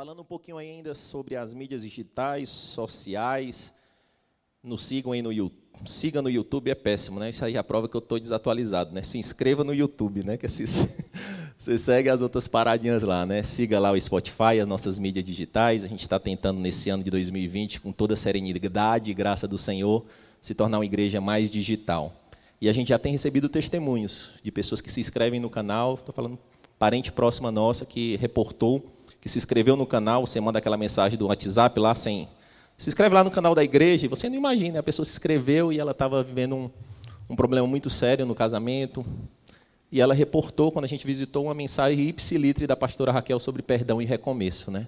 Falando um pouquinho ainda sobre as mídias digitais, sociais, nos sigam aí no YouTube. Siga no YouTube é péssimo, né? Isso aí é a prova que eu estou desatualizado, né? Se inscreva no YouTube, né? Que assim, você segue as outras paradinhas lá, né? Siga lá o Spotify, as nossas mídias digitais. A gente está tentando nesse ano de 2020, com toda a serenidade e graça do Senhor, se tornar uma igreja mais digital. E a gente já tem recebido testemunhos de pessoas que se inscrevem no canal. Estou falando parente próxima nossa que reportou que se inscreveu no canal, você manda aquela mensagem do WhatsApp lá sem. Se inscreve lá no canal da igreja, você não imagina, a pessoa se inscreveu e ela estava vivendo um, um problema muito sério no casamento. E ela reportou, quando a gente visitou, uma mensagem ipsilitre da pastora Raquel sobre perdão e recomeço. Né?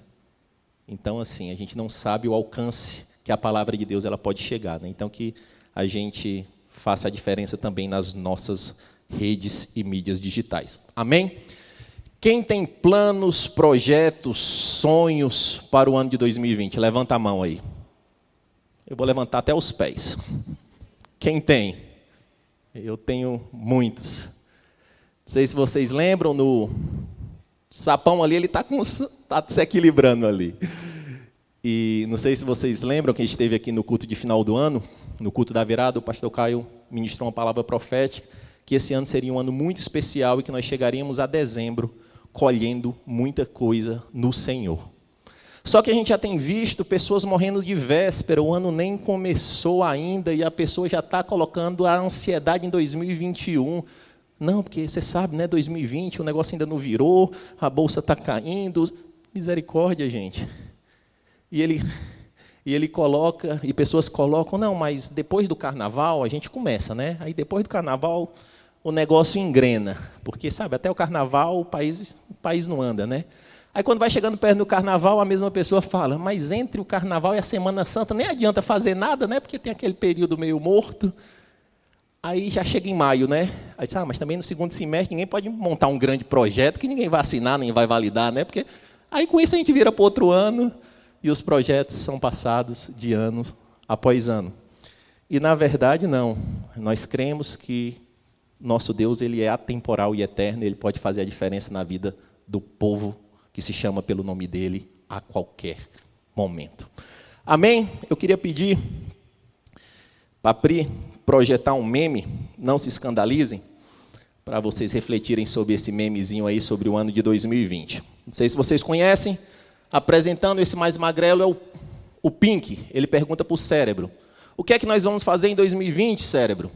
Então, assim, a gente não sabe o alcance que a palavra de Deus ela pode chegar. Né? Então, que a gente faça a diferença também nas nossas redes e mídias digitais. Amém? Quem tem planos, projetos, sonhos para o ano de 2020? Levanta a mão aí. Eu vou levantar até os pés. Quem tem? Eu tenho muitos. Não sei se vocês lembram, no sapão ali, ele está tá se equilibrando ali. E não sei se vocês lembram, quem esteve aqui no culto de final do ano, no culto da virada, o pastor Caio ministrou uma palavra profética, que esse ano seria um ano muito especial e que nós chegaríamos a dezembro colhendo muita coisa no Senhor. Só que a gente já tem visto pessoas morrendo de véspera, o ano nem começou ainda e a pessoa já está colocando a ansiedade em 2021. Não, porque você sabe, né? 2020 o negócio ainda não virou, a bolsa está caindo. Misericórdia, gente. E ele, e ele coloca, e pessoas colocam, não, mas depois do carnaval a gente começa, né? Aí depois do carnaval o negócio engrena. Porque, sabe, até o carnaval o país, o país não anda, né? Aí quando vai chegando perto do carnaval, a mesma pessoa fala, mas entre o carnaval e a Semana Santa nem adianta fazer nada, né? Porque tem aquele período meio morto. Aí já chega em maio, né? Aí diz, ah, mas também no segundo semestre ninguém pode montar um grande projeto que ninguém vai assinar, nem vai validar, né? Porque aí com isso a gente vira para outro ano e os projetos são passados de ano após ano. E na verdade não. Nós cremos que nosso Deus ele é atemporal e eterno, ele pode fazer a diferença na vida do povo que se chama pelo nome dele a qualquer momento. Amém? Eu queria pedir para Pri projetar um meme, não se escandalizem, para vocês refletirem sobre esse memezinho aí sobre o ano de 2020. Não sei se vocês conhecem, apresentando esse mais magrelo é o, o Pink. Ele pergunta para o cérebro: O que é que nós vamos fazer em 2020, cérebro?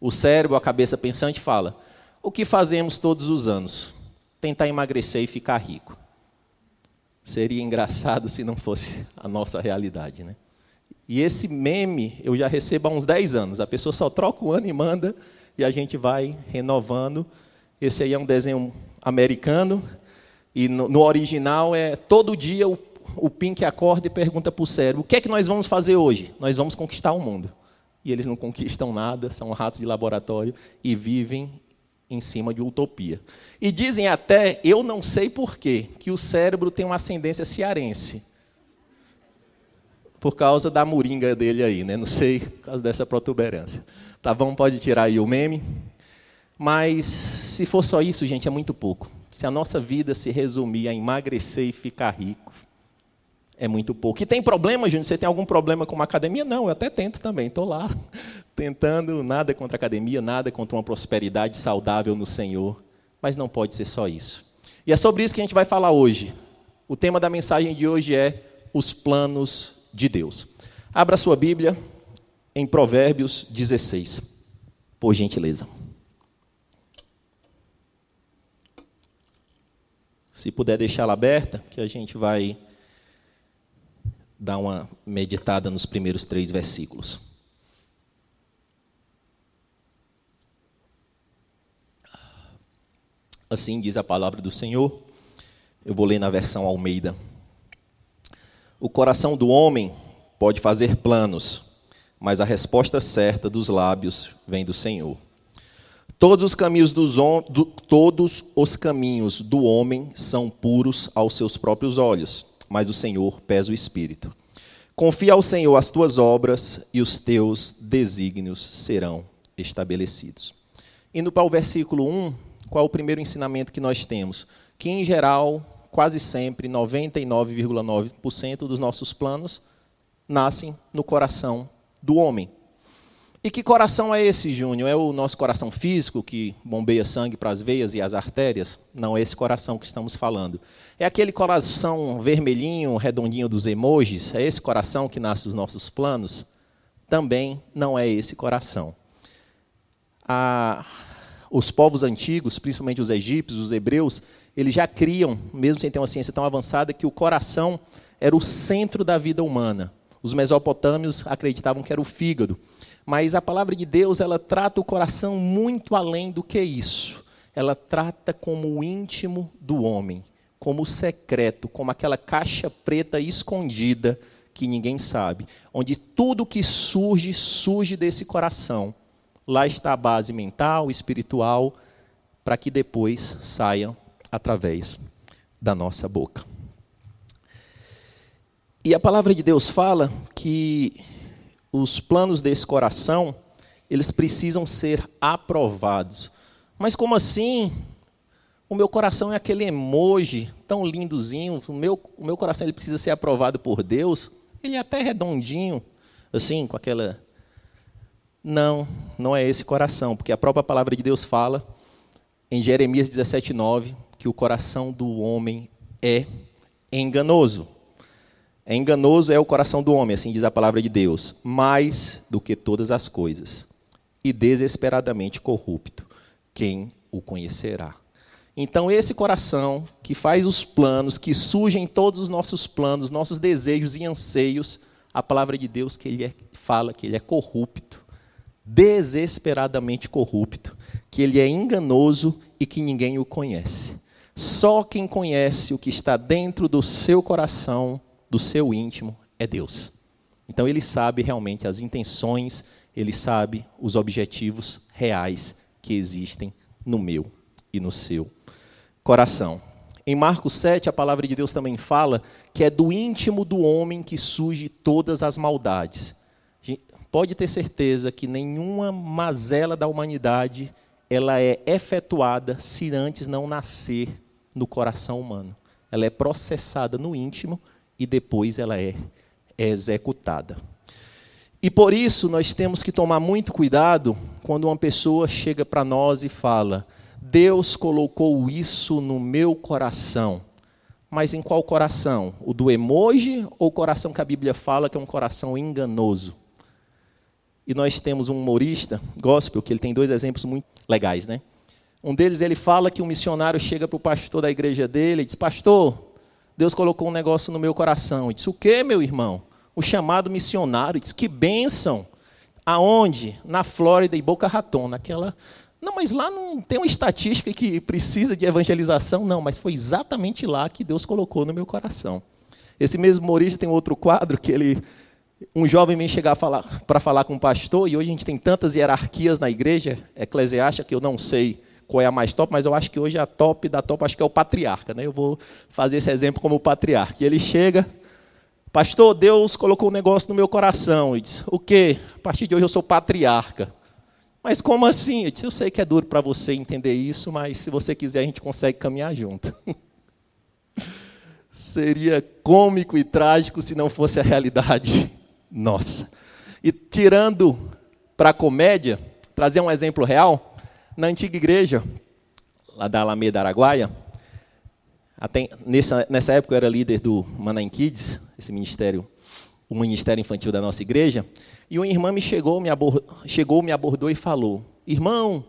O cérebro, a cabeça pensante fala: o que fazemos todos os anos? Tentar emagrecer e ficar rico. Seria engraçado se não fosse a nossa realidade, né? E esse meme eu já recebo há uns 10 anos. A pessoa só troca o ano e manda, e a gente vai renovando. Esse aí é um desenho americano, e no, no original é todo dia o, o Pink acorda e pergunta para o cérebro: o que é que nós vamos fazer hoje? Nós vamos conquistar o mundo e eles não conquistam nada, são ratos de laboratório e vivem em cima de utopia. E dizem até, eu não sei porquê, que o cérebro tem uma ascendência cearense. Por causa da moringa dele aí, né? Não sei, por causa dessa protuberância. Tá bom, pode tirar aí o meme. Mas se for só isso, gente, é muito pouco. Se a nossa vida se resumir a emagrecer e ficar rico, é muito pouco. E tem problema, Júnior? Você tem algum problema com uma academia? Não, eu até tento também. Estou lá tentando nada contra a academia, nada contra uma prosperidade saudável no Senhor. Mas não pode ser só isso. E é sobre isso que a gente vai falar hoje. O tema da mensagem de hoje é os planos de Deus. Abra sua Bíblia em Provérbios 16, por gentileza. Se puder deixá-la aberta, que a gente vai dar uma meditada nos primeiros três versículos. Assim diz a palavra do Senhor. Eu vou ler na versão Almeida. O coração do homem pode fazer planos, mas a resposta certa dos lábios vem do Senhor. Todos os caminhos dos do, todos os caminhos do homem são puros aos seus próprios olhos mas o Senhor pesa o espírito. Confia ao Senhor as tuas obras e os teus desígnios serão estabelecidos. Indo para o versículo 1, qual é o primeiro ensinamento que nós temos? Que, em geral, quase sempre, 99,9% dos nossos planos nascem no coração do homem. E que coração é esse, Júnior? É o nosso coração físico que bombeia sangue para as veias e as artérias? Não é esse coração que estamos falando. É aquele coração vermelhinho, redondinho dos emojis? É esse coração que nasce dos nossos planos? Também não é esse coração. Os povos antigos, principalmente os egípcios, os hebreus, eles já criam, mesmo sem ter uma ciência tão avançada, que o coração era o centro da vida humana. Os mesopotâmios acreditavam que era o fígado. Mas a palavra de Deus, ela trata o coração muito além do que isso. Ela trata como o íntimo do homem, como o secreto, como aquela caixa preta escondida que ninguém sabe, onde tudo que surge, surge desse coração. Lá está a base mental, espiritual, para que depois saia através da nossa boca. E a palavra de Deus fala que os planos desse coração, eles precisam ser aprovados. Mas como assim? O meu coração é aquele emoji tão lindozinho, o meu, o meu coração ele precisa ser aprovado por Deus. Ele é até redondinho, assim, com aquela. Não, não é esse coração, porque a própria palavra de Deus fala em Jeremias 17,9 que o coração do homem é enganoso. É enganoso é o coração do homem, assim diz a palavra de Deus, mais do que todas as coisas, e desesperadamente corrupto. Quem o conhecerá? Então, esse coração que faz os planos, que surgem todos os nossos planos, nossos desejos e anseios, a palavra de Deus que ele é, fala que ele é corrupto, desesperadamente corrupto, que ele é enganoso e que ninguém o conhece. Só quem conhece o que está dentro do seu coração do seu íntimo é Deus. Então ele sabe realmente as intenções, ele sabe os objetivos reais que existem no meu e no seu coração. Em Marcos 7, a palavra de Deus também fala que é do íntimo do homem que surge todas as maldades. Pode ter certeza que nenhuma mazela da humanidade ela é efetuada se antes não nascer no coração humano. Ela é processada no íntimo e depois ela é, executada. E por isso nós temos que tomar muito cuidado quando uma pessoa chega para nós e fala: Deus colocou isso no meu coração. Mas em qual coração? O do emoji ou o coração que a Bíblia fala que é um coração enganoso? E nós temos um humorista, gospel, que ele tem dois exemplos muito legais, né? Um deles ele fala que um missionário chega para o pastor da igreja dele e diz: Pastor, Deus colocou um negócio no meu coração. E disse: O que, meu irmão? O chamado missionário. E disse: Que bênção. Aonde? Na Flórida e Boca Raton, naquela. Não, mas lá não tem uma estatística que precisa de evangelização, não, mas foi exatamente lá que Deus colocou no meu coração. Esse mesmo humorista tem outro quadro que ele um jovem vem chegar para falar com um pastor, e hoje a gente tem tantas hierarquias na igreja eclesiástica que eu não sei qual é a mais top, mas eu acho que hoje a top da top acho que é o patriarca, né? Eu vou fazer esse exemplo como patriarca. E ele chega, pastor, Deus colocou um negócio no meu coração. E diz, o quê? A partir de hoje eu sou patriarca. Mas como assim? Eu disse, eu sei que é duro para você entender isso, mas se você quiser a gente consegue caminhar junto. Seria cômico e trágico se não fosse a realidade nossa. E tirando para a comédia, trazer um exemplo real, na antiga igreja, lá da Alameda Araguaia, até nessa, nessa época eu era líder do Manaim Kids, esse ministério, o ministério infantil da nossa igreja, e uma irmã me chegou, me abordou, chegou, me abordou e falou: Irmão,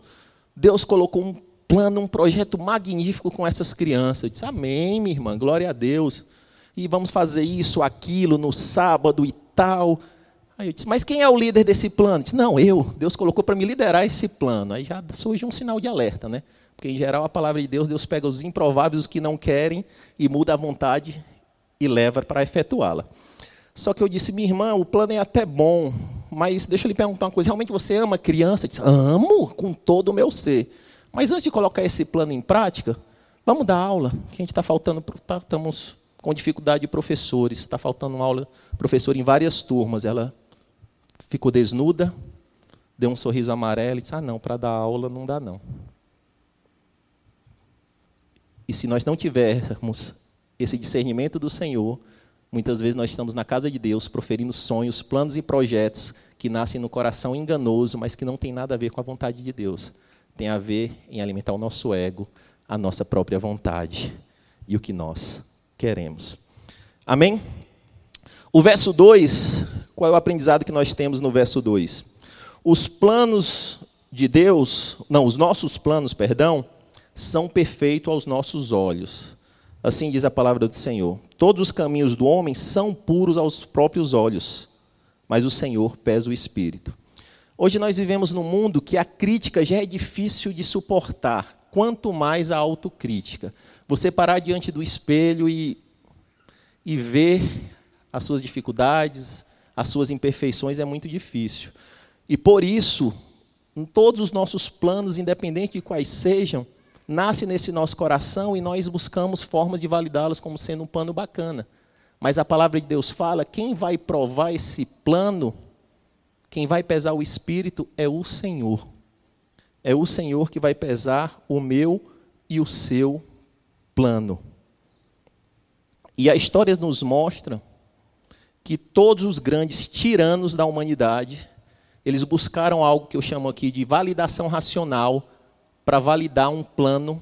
Deus colocou um plano, um projeto magnífico com essas crianças. Eu disse: Amém, minha irmã, glória a Deus. E vamos fazer isso, aquilo, no sábado e tal. Aí eu disse, mas quem é o líder desse plano? Disse, não, eu. Deus colocou para me liderar esse plano. Aí já surge um sinal de alerta, né? Porque, em geral, a palavra de Deus, Deus pega os improváveis, os que não querem, e muda a vontade e leva para efetuá-la. Só que eu disse, minha irmã, o plano é até bom, mas deixa eu lhe perguntar uma coisa: realmente você ama criança? Eu disse, amo com todo o meu ser. Mas antes de colocar esse plano em prática, vamos dar aula, que a gente está faltando, tá, estamos com dificuldade de professores, está faltando uma aula, professor em várias turmas. Ela ficou desnuda, deu um sorriso amarelo e disse: Ah, não, para dar aula não dá, não. E se nós não tivermos esse discernimento do Senhor, muitas vezes nós estamos na casa de Deus proferindo sonhos, planos e projetos que nascem no coração enganoso, mas que não tem nada a ver com a vontade de Deus. Tem a ver em alimentar o nosso ego, a nossa própria vontade e o que nós queremos. Amém? O verso 2, qual é o aprendizado que nós temos no verso 2? Os planos de Deus, não, os nossos planos, perdão, são perfeitos aos nossos olhos. Assim diz a palavra do Senhor. Todos os caminhos do homem são puros aos próprios olhos, mas o Senhor pesa o espírito. Hoje nós vivemos num mundo que a crítica já é difícil de suportar, quanto mais a autocrítica. Você parar diante do espelho e, e ver as suas dificuldades, as suas imperfeições é muito difícil. E por isso, em todos os nossos planos, independente de quais sejam, nasce nesse nosso coração e nós buscamos formas de validá-los como sendo um plano bacana. Mas a palavra de Deus fala: quem vai provar esse plano, quem vai pesar o espírito é o Senhor. É o Senhor que vai pesar o meu e o seu plano. E a história nos mostra que todos os grandes tiranos da humanidade, eles buscaram algo que eu chamo aqui de validação racional para validar um plano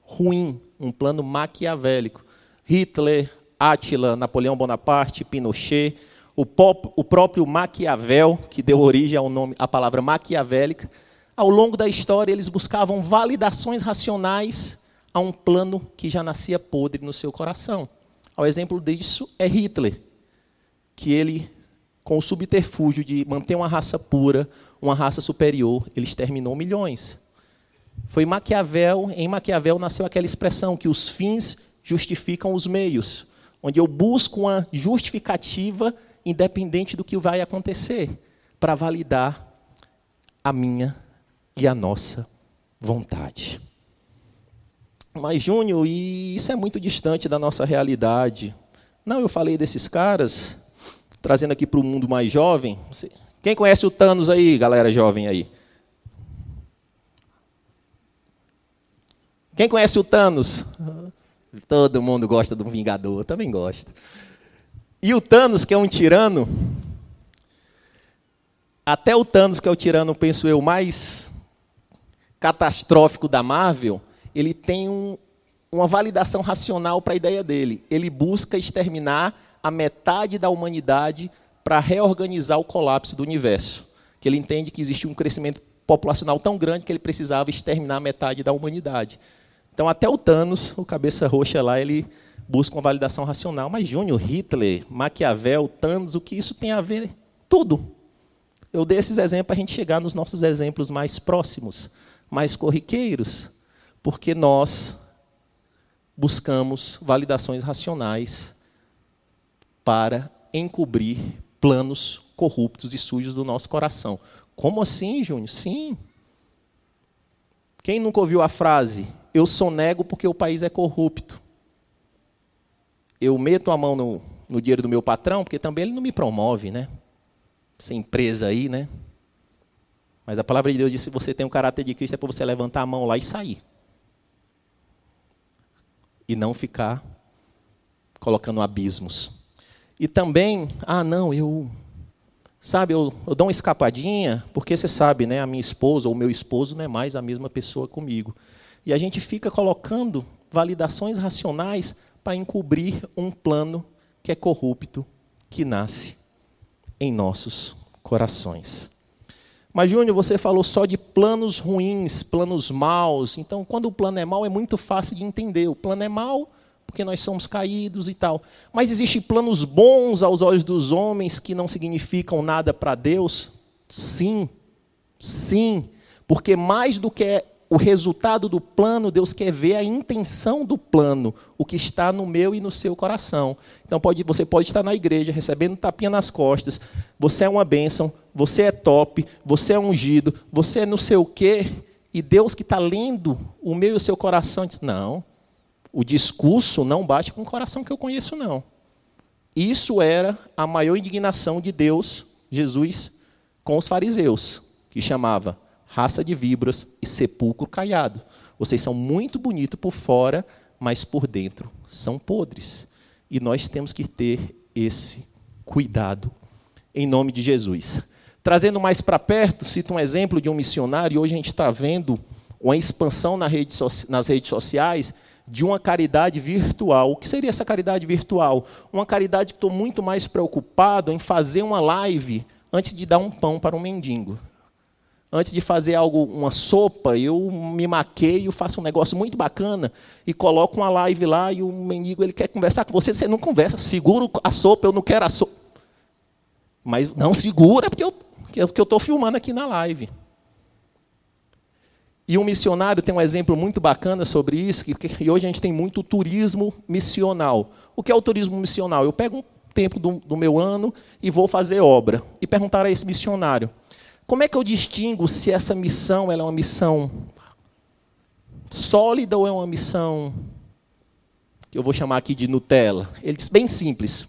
ruim, um plano maquiavélico. Hitler, Átila, Napoleão Bonaparte, Pinochet, o, pop, o próprio Maquiavel, que deu origem ao nome, à palavra maquiavélica, ao longo da história eles buscavam validações racionais a um plano que já nascia podre no seu coração. O exemplo disso é Hitler, que ele, com o subterfúgio de manter uma raça pura, uma raça superior, ele exterminou milhões. Foi Maquiavel, em Maquiavel nasceu aquela expressão que os fins justificam os meios, onde eu busco uma justificativa independente do que vai acontecer, para validar a minha e a nossa vontade. Mas, Júnior, e isso é muito distante da nossa realidade. Não, eu falei desses caras, trazendo aqui para o mundo mais jovem. Quem conhece o Thanos aí, galera jovem aí? Quem conhece o Thanos? Todo mundo gosta do Vingador, eu também gosto. E o Thanos, que é um tirano, até o Thanos, que é o tirano, penso eu, mais catastrófico da Marvel, ele tem um, uma validação racional para a ideia dele. Ele busca exterminar a metade da humanidade para reorganizar o colapso do universo. Que ele entende que existe um crescimento populacional tão grande que ele precisava exterminar metade da humanidade. Então, até o Thanos, o cabeça roxa lá, ele busca uma validação racional. Mas Júnior, Hitler, Maquiavel, Thanos, o que isso tem a ver? Tudo. Eu dei esses exemplos para a gente chegar nos nossos exemplos mais próximos, mais corriqueiros, porque nós buscamos validações racionais para encobrir planos corruptos e sujos do nosso coração. Como assim, Júnior? Sim. Quem nunca ouviu a frase eu sonego porque o país é corrupto. Eu meto a mão no, no dinheiro do meu patrão, porque também ele não me promove, né? Essa empresa aí, né? Mas a palavra de Deus diz: se você tem o caráter de Cristo, é para você levantar a mão lá e sair. E não ficar colocando abismos. E também, ah, não, eu. Sabe, eu, eu dou uma escapadinha, porque você sabe, né? A minha esposa ou o meu esposo não é mais a mesma pessoa comigo. E a gente fica colocando validações racionais para encobrir um plano que é corrupto, que nasce em nossos corações. Mas, Júnior, você falou só de planos ruins, planos maus. Então, quando o plano é mau, é muito fácil de entender. O plano é mau porque nós somos caídos e tal. Mas existem planos bons aos olhos dos homens que não significam nada para Deus? Sim, sim. Porque mais do que o resultado do plano, Deus quer ver a intenção do plano, o que está no meu e no seu coração. Então pode, você pode estar na igreja recebendo tapinha nas costas, você é uma bênção, você é top, você é ungido, você é não sei o quê, e Deus que está lendo o meu e o seu coração diz: não, o discurso não bate com o coração que eu conheço, não. Isso era a maior indignação de Deus, Jesus, com os fariseus, que chamava raça de víboras e sepulcro caiado. Vocês são muito bonitos por fora, mas por dentro são podres. E nós temos que ter esse cuidado, em nome de Jesus. Trazendo mais para perto, cito um exemplo de um missionário, hoje a gente está vendo uma expansão nas redes sociais de uma caridade virtual. O que seria essa caridade virtual? Uma caridade que estou muito mais preocupado em fazer uma live antes de dar um pão para um mendigo. Antes de fazer algo, uma sopa, eu me maqueio, faço um negócio muito bacana e coloco uma live lá e o mendigo ele quer conversar com você, você não conversa, segura a sopa, eu não quero a sopa. Mas não segura, porque eu estou filmando aqui na live. E um missionário tem um exemplo muito bacana sobre isso, que, que hoje a gente tem muito turismo missional. O que é o turismo missional? Eu pego um tempo do, do meu ano e vou fazer obra. E perguntar a esse missionário, como é que eu distingo se essa missão é uma missão sólida ou é uma missão que eu vou chamar aqui de Nutella? Ele diz bem simples.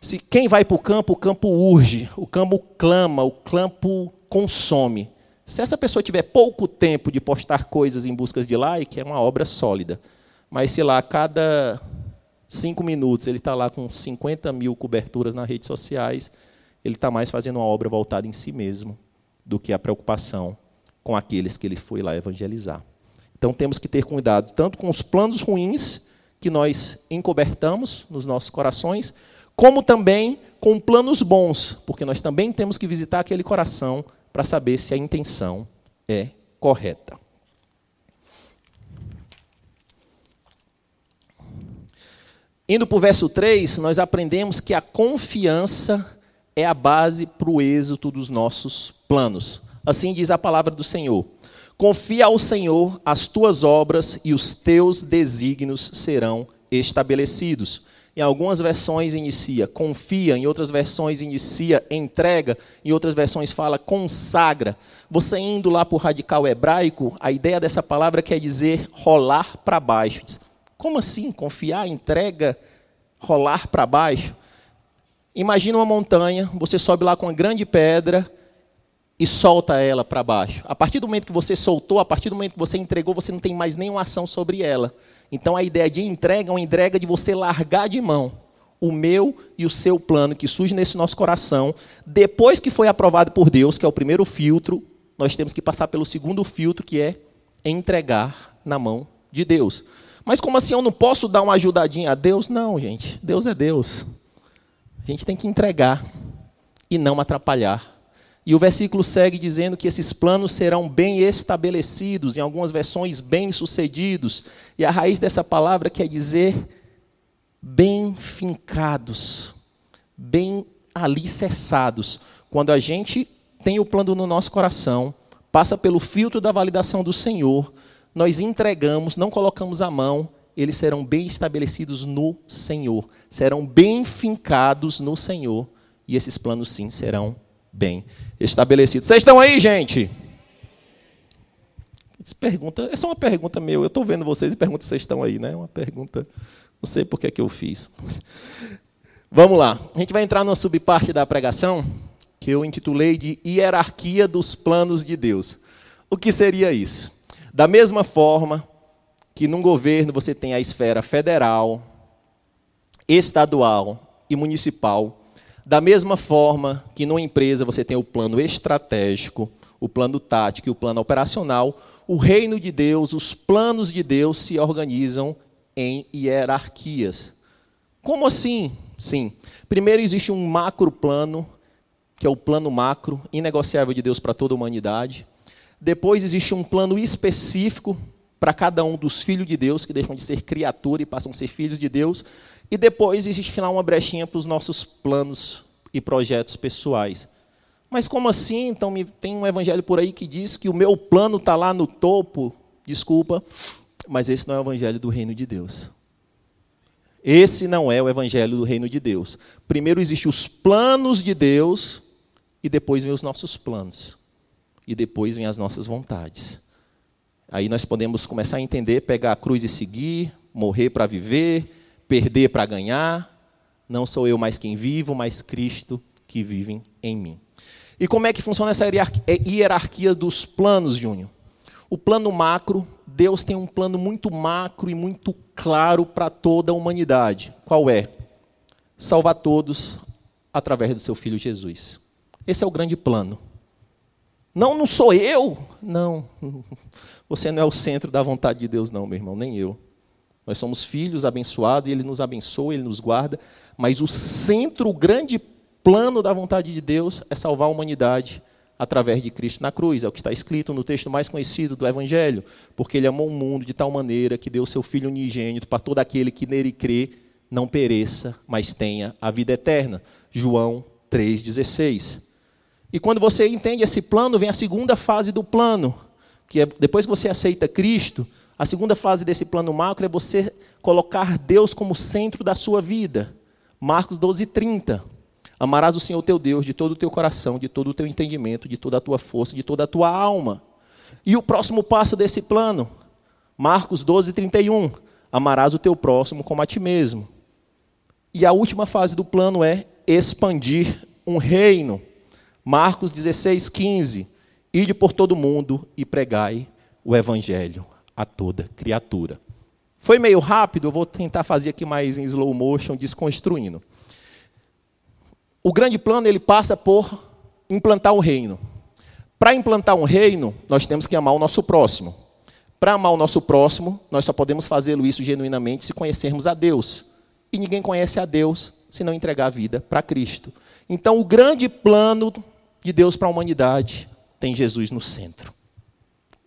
Se quem vai para o campo, o campo urge, o campo clama, o campo consome. Se essa pessoa tiver pouco tempo de postar coisas em busca de like, é uma obra sólida. Mas se lá a cada cinco minutos ele está lá com 50 mil coberturas nas redes sociais, ele está mais fazendo uma obra voltada em si mesmo do que a preocupação com aqueles que ele foi lá evangelizar. Então temos que ter cuidado tanto com os planos ruins que nós encobertamos nos nossos corações, como também com planos bons, porque nós também temos que visitar aquele coração para saber se a intenção é correta. Indo para o verso 3, nós aprendemos que a confiança é a base para o êxito dos nossos planos. Assim diz a palavra do Senhor. Confia ao Senhor as tuas obras e os teus desígnios serão estabelecidos. Em algumas versões inicia confia, em outras versões inicia entrega, em outras versões fala consagra. Você indo lá para o radical hebraico, a ideia dessa palavra quer dizer rolar para baixo. Como assim? Confiar, entrega, rolar para baixo? Imagina uma montanha, você sobe lá com uma grande pedra e solta ela para baixo. A partir do momento que você soltou, a partir do momento que você entregou, você não tem mais nenhuma ação sobre ela. Então a ideia de entrega é uma entrega de você largar de mão o meu e o seu plano que surge nesse nosso coração. Depois que foi aprovado por Deus, que é o primeiro filtro, nós temos que passar pelo segundo filtro, que é entregar na mão de Deus. Mas como assim eu não posso dar uma ajudadinha a Deus? Não, gente. Deus é Deus. A gente tem que entregar e não atrapalhar e o versículo segue dizendo que esses planos serão bem estabelecidos, em algumas versões, bem-sucedidos. E a raiz dessa palavra quer dizer bem fincados, bem alicerçados. Quando a gente tem o plano no nosso coração, passa pelo filtro da validação do Senhor, nós entregamos, não colocamos a mão, eles serão bem estabelecidos no Senhor, serão bem fincados no Senhor, e esses planos sim serão bem estabelecido. Vocês estão aí, gente? Pergunta, essa é uma pergunta meu. Eu estou vendo vocês e pergunto se vocês estão aí, né? Uma pergunta. Não sei por que, é que eu fiz. Vamos lá. A gente vai entrar numa subparte da pregação que eu intitulei de Hierarquia dos Planos de Deus. O que seria isso? Da mesma forma que num governo você tem a esfera federal, estadual e municipal, da mesma forma que numa empresa você tem o plano estratégico, o plano tático e o plano operacional, o reino de Deus, os planos de Deus se organizam em hierarquias. Como assim? Sim. Primeiro existe um macro plano, que é o plano macro, inegociável de Deus para toda a humanidade. Depois existe um plano específico para cada um dos filhos de Deus, que deixam de ser criatura e passam a ser filhos de Deus. E depois existe lá uma brechinha para os nossos planos e projetos pessoais. Mas como assim? Então tem um evangelho por aí que diz que o meu plano está lá no topo. Desculpa, mas esse não é o evangelho do reino de Deus. Esse não é o evangelho do reino de Deus. Primeiro existem os planos de Deus e depois vem os nossos planos. E depois vem as nossas vontades. Aí nós podemos começar a entender, pegar a cruz e seguir, morrer para viver, perder para ganhar. Não sou eu mais quem vivo, mas Cristo que vive em mim. E como é que funciona essa hierarquia dos planos, Júnior? o plano macro, Deus tem um plano muito macro e muito claro para toda a humanidade. Qual é? Salvar todos através do seu filho Jesus. Esse é o grande plano. Não, não sou eu. Não. Você não é o centro da vontade de Deus, não, meu irmão, nem eu. Nós somos filhos abençoados e Ele nos abençoa, Ele nos guarda, mas o centro, o grande plano da vontade de Deus é salvar a humanidade através de Cristo na cruz. É o que está escrito no texto mais conhecido do Evangelho. Porque ele amou o mundo de tal maneira que deu seu Filho unigênito para todo aquele que nele crê não pereça, mas tenha a vida eterna. João 3,16. E quando você entende esse plano, vem a segunda fase do plano, que é depois que você aceita Cristo, a segunda fase desse plano macro é você colocar Deus como centro da sua vida. Marcos 12, 30. Amarás o Senhor teu Deus de todo o teu coração, de todo o teu entendimento, de toda a tua força, de toda a tua alma. E o próximo passo desse plano, Marcos 12, 31. Amarás o teu próximo como a ti mesmo. E a última fase do plano é expandir um reino. Marcos 16, 15. Ide por todo mundo e pregai o evangelho a toda criatura. Foi meio rápido, eu vou tentar fazer aqui mais em slow motion, desconstruindo. O grande plano ele passa por implantar um reino. Para implantar um reino, nós temos que amar o nosso próximo. Para amar o nosso próximo, nós só podemos fazê-lo isso genuinamente se conhecermos a Deus. E ninguém conhece a Deus se não entregar a vida para Cristo. Então, o grande plano de Deus para a humanidade tem Jesus no centro.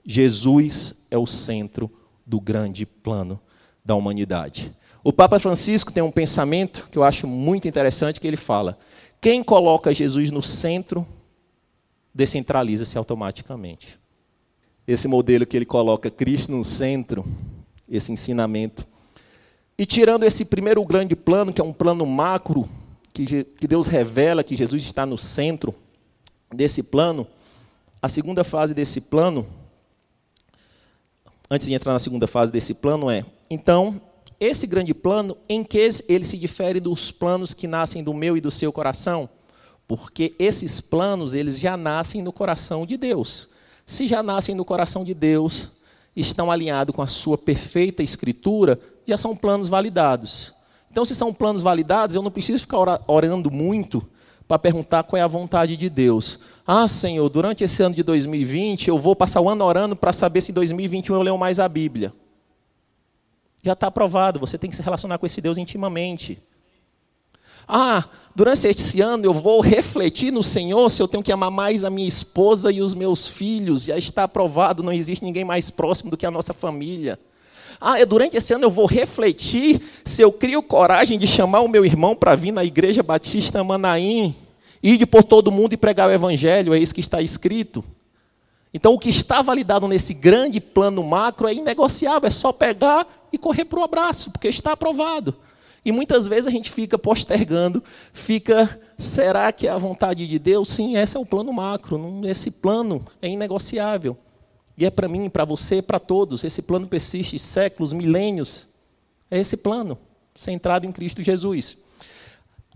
Jesus é o centro do grande plano da humanidade. O Papa Francisco tem um pensamento que eu acho muito interessante que ele fala: quem coloca Jesus no centro, descentraliza-se automaticamente. Esse modelo que ele coloca Cristo no centro, esse ensinamento. E tirando esse primeiro grande plano, que é um plano macro, que, Deus revela que Jesus está no centro desse plano, a segunda fase desse plano, antes de entrar na segunda fase desse plano, é: então, esse grande plano, em que ele se difere dos planos que nascem do meu e do seu coração? Porque esses planos, eles já nascem no coração de Deus. Se já nascem no coração de Deus, estão alinhados com a sua perfeita escritura, já são planos validados. Então, se são planos validados, eu não preciso ficar orando muito para perguntar qual é a vontade de Deus. Ah, Senhor, durante esse ano de 2020, eu vou passar o ano orando para saber se em 2021 eu leio mais a Bíblia já está aprovado, você tem que se relacionar com esse Deus intimamente. Ah, durante esse ano eu vou refletir no Senhor se eu tenho que amar mais a minha esposa e os meus filhos. Já está aprovado, não existe ninguém mais próximo do que a nossa família. Ah, durante esse ano eu vou refletir se eu crio coragem de chamar o meu irmão para vir na Igreja Batista Manaim, ir por todo mundo e pregar o Evangelho, é isso que está escrito. Então, o que está validado nesse grande plano macro é inegociável, é só pegar e correr para o abraço, porque está aprovado. E muitas vezes a gente fica postergando, fica, será que é a vontade de Deus? Sim, esse é o plano macro, esse plano é inegociável. E é para mim, para você, para todos, esse plano persiste séculos, milênios. É esse plano, centrado em Cristo Jesus.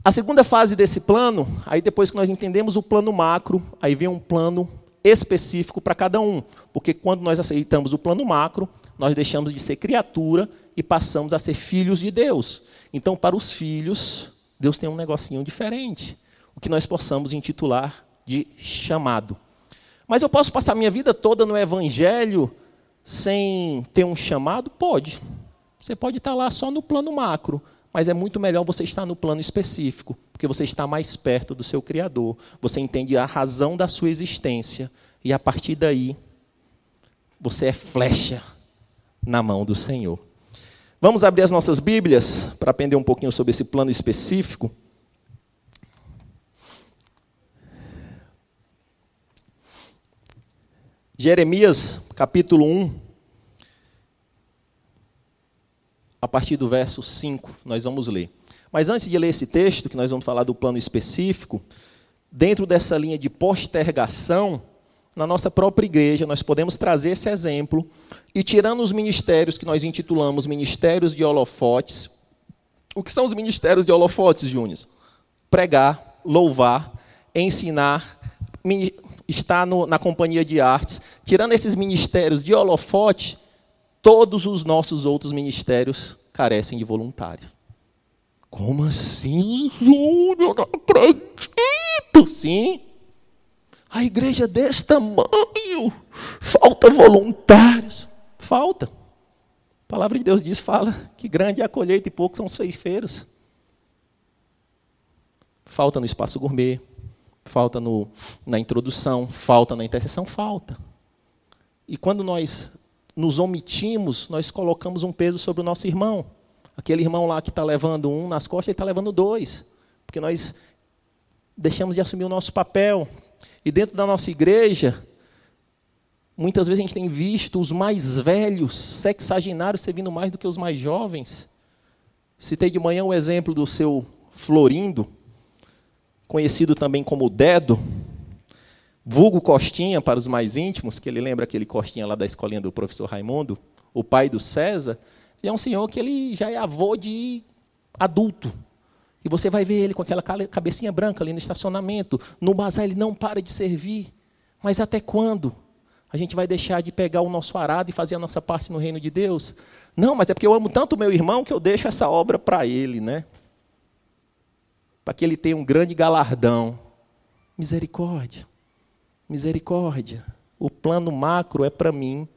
A segunda fase desse plano, aí depois que nós entendemos o plano macro, aí vem um plano específico para cada um. Porque quando nós aceitamos o plano macro, nós deixamos de ser criatura e passamos a ser filhos de Deus. Então, para os filhos, Deus tem um negocinho diferente. O que nós possamos intitular de chamado. Mas eu posso passar minha vida toda no evangelho sem ter um chamado? Pode. Você pode estar lá só no plano macro, mas é muito melhor você estar no plano específico, porque você está mais perto do seu Criador, você entende a razão da sua existência, e a partir daí, você é flecha na mão do Senhor. Vamos abrir as nossas Bíblias para aprender um pouquinho sobre esse plano específico. Jeremias, capítulo 1. a partir do verso 5, nós vamos ler. Mas antes de ler esse texto, que nós vamos falar do plano específico, dentro dessa linha de postergação, na nossa própria igreja, nós podemos trazer esse exemplo e, tirando os ministérios que nós intitulamos Ministérios de Holofotes, o que são os ministérios de holofotes, Júnior? Pregar, louvar, ensinar, está no, na companhia de artes, tirando esses ministérios de holofote, todos os nossos outros ministérios carecem de voluntário. Como assim, Júnior? Não acredito. Sim. A igreja desse tamanho, falta voluntários. Falta. A palavra de Deus diz, fala que grande é a colheita e poucos são os feifeiros. Falta no espaço gourmet, falta no, na introdução, falta na intercessão, falta. E quando nós nos omitimos, nós colocamos um peso sobre o nosso irmão. Aquele irmão lá que está levando um nas costas, ele está levando dois. Porque nós deixamos de assumir o nosso papel. E dentro da nossa igreja, muitas vezes a gente tem visto os mais velhos, sexagenários, servindo mais do que os mais jovens. Citei de manhã o exemplo do seu Florindo, conhecido também como Dedo, vulgo Costinha para os mais íntimos, que ele lembra aquele Costinha lá da escolinha do professor Raimundo, o pai do César. Ele é um senhor que ele já é avô de adulto. E você vai ver ele com aquela cabecinha branca ali no estacionamento. No bazar ele não para de servir. Mas até quando? A gente vai deixar de pegar o nosso arado e fazer a nossa parte no reino de Deus? Não, mas é porque eu amo tanto o meu irmão que eu deixo essa obra para ele, né? Para que ele tenha um grande galardão. Misericórdia. Misericórdia. O plano macro é para mim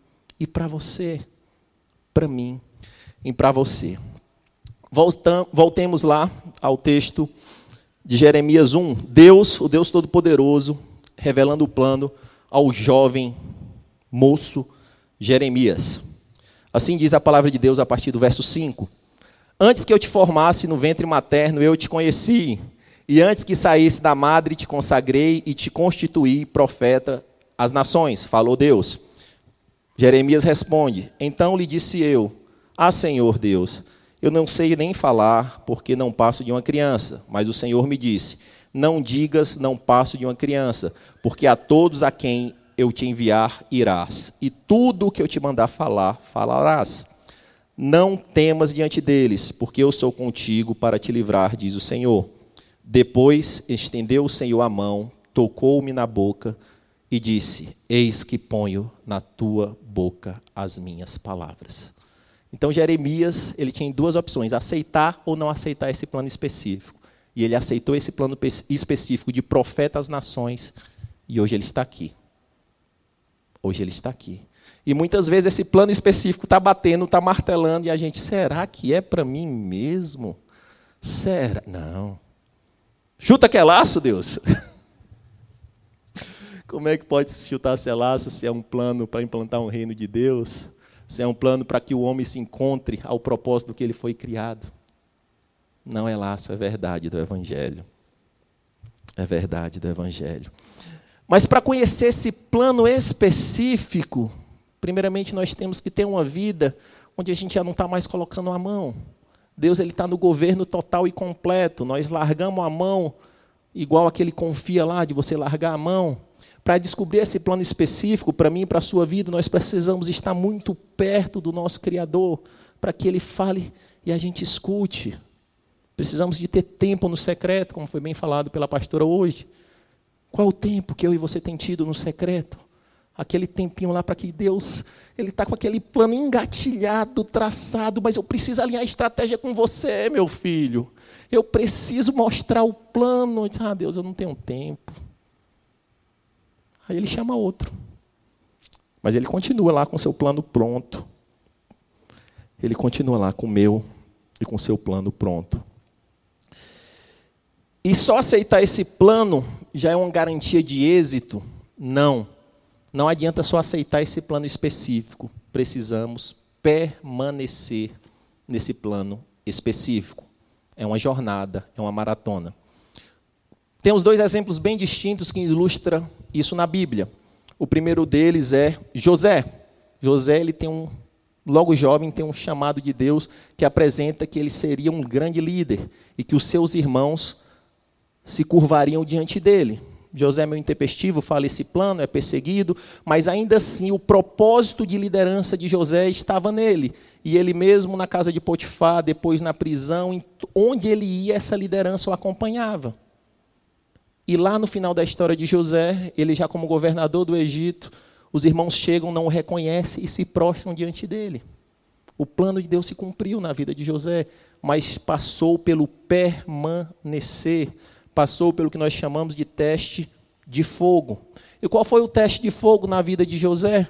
e para você. Para mim e para você. Voltemos lá ao texto de Jeremias 1. Deus, o Deus Todo-Poderoso, revelando o plano ao jovem moço Jeremias. Assim diz a palavra de Deus a partir do verso 5. Antes que eu te formasse no ventre materno, eu te conheci, e antes que saísse da madre, te consagrei e te constituí profeta às nações, falou Deus. Jeremias responde: Então lhe disse eu: Ah, Senhor Deus, eu não sei nem falar, porque não passo de uma criança. Mas o Senhor me disse: Não digas, não passo de uma criança, porque a todos a quem eu te enviar irás, e tudo o que eu te mandar falar, falarás. Não temas diante deles, porque eu sou contigo para te livrar, diz o Senhor. Depois estendeu o Senhor a mão, tocou-me na boca e disse: Eis que ponho na tua boca as minhas palavras. Então Jeremias, ele tinha duas opções, aceitar ou não aceitar esse plano específico. E ele aceitou esse plano específico de profeta às nações, e hoje ele está aqui. Hoje ele está aqui. E muitas vezes esse plano específico está batendo, está martelando, e a gente, será que é para mim mesmo? Será? Não. Chuta que é laço, Deus. Como é que pode chutar esse laço se é um plano para implantar um reino de Deus? Se é um plano para que o homem se encontre ao propósito do que ele foi criado. Não é laço, é verdade do Evangelho. É verdade do Evangelho. Mas para conhecer esse plano específico, primeiramente nós temos que ter uma vida onde a gente já não está mais colocando a mão. Deus ele está no governo total e completo. Nós largamos a mão, igual aquele confia lá de você largar a mão. Para descobrir esse plano específico para mim e para a sua vida, nós precisamos estar muito perto do nosso Criador, para que Ele fale e a gente escute. Precisamos de ter tempo no secreto, como foi bem falado pela pastora hoje. Qual o tempo que eu e você tem tido no secreto? Aquele tempinho lá para que Deus, Ele está com aquele plano engatilhado, traçado, mas eu preciso alinhar a estratégia com você, meu filho. Eu preciso mostrar o plano. Ah, Deus, eu não tenho tempo. Aí ele chama outro. Mas ele continua lá com seu plano pronto. Ele continua lá com o meu e com seu plano pronto. E só aceitar esse plano já é uma garantia de êxito? Não. Não adianta só aceitar esse plano específico. Precisamos permanecer nesse plano específico. É uma jornada, é uma maratona. Temos dois exemplos bem distintos que ilustram isso na Bíblia. O primeiro deles é José. José ele tem um logo jovem tem um chamado de Deus que apresenta que ele seria um grande líder e que os seus irmãos se curvariam diante dele. José é meio intempestivo, fala esse plano, é perseguido, mas ainda assim o propósito de liderança de José estava nele. E ele mesmo na casa de Potifar, depois na prisão, onde ele ia, essa liderança o acompanhava. E lá no final da história de José, ele já como governador do Egito, os irmãos chegam, não o reconhecem e se prostram diante dele. O plano de Deus se cumpriu na vida de José, mas passou pelo permanecer, passou pelo que nós chamamos de teste de fogo. E qual foi o teste de fogo na vida de José?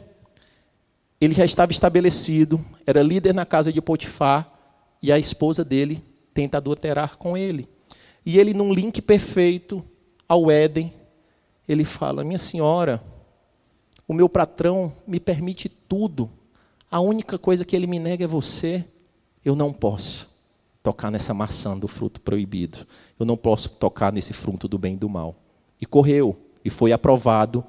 Ele já estava estabelecido, era líder na casa de Potifar, e a esposa dele tenta adulterar com ele. E ele, num link perfeito ao Éden, ele fala: Minha senhora, o meu patrão me permite tudo, a única coisa que ele me nega é você. Eu não posso tocar nessa maçã do fruto proibido, eu não posso tocar nesse fruto do bem e do mal. E correu, e foi aprovado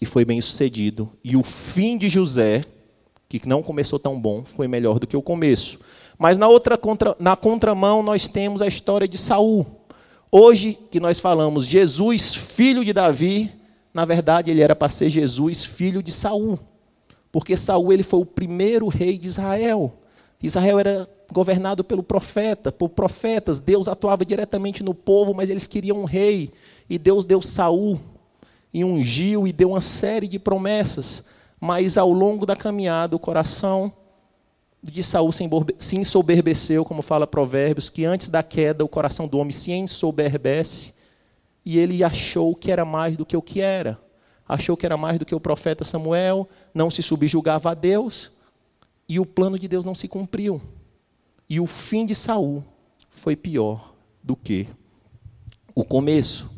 e foi bem sucedido. E o fim de José, que não começou tão bom, foi melhor do que o começo. Mas na outra contra, na contramão nós temos a história de Saul. Hoje que nós falamos Jesus, filho de Davi, na verdade ele era para ser Jesus, filho de Saul. Porque Saul ele foi o primeiro rei de Israel. Israel era governado pelo profeta, por profetas. Deus atuava diretamente no povo, mas eles queriam um rei. E Deus deu Saul e ungiu e deu uma série de promessas. Mas ao longo da caminhada, o coração de Saul se ensoberbeceu, como fala Provérbios, que antes da queda o coração do homem se ensoberbece, e ele achou que era mais do que o que era. Achou que era mais do que o profeta Samuel, não se subjugava a Deus, e o plano de Deus não se cumpriu. E o fim de Saul foi pior do que o começo.